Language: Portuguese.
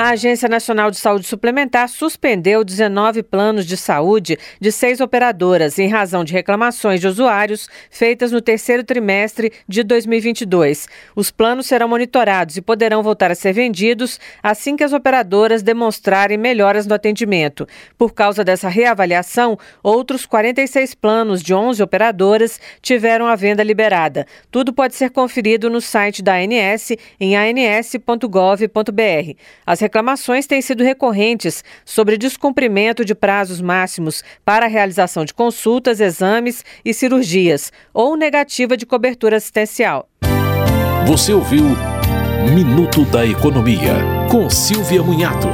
A Agência Nacional de Saúde Suplementar suspendeu 19 planos de saúde de seis operadoras em razão de reclamações de usuários feitas no terceiro trimestre de 2022. Os planos serão monitorados e poderão voltar a ser vendidos assim que as operadoras demonstrarem melhoras no atendimento. Por causa dessa reavaliação, outros 46 planos de 11 operadoras tiveram a venda liberada. Tudo pode ser conferido no site da ANS em ans.gov.br. As reclamações têm sido recorrentes sobre descumprimento de prazos máximos para a realização de consultas, exames e cirurgias ou negativa de cobertura assistencial. Você ouviu Minuto da Economia, com Silvia Munhato.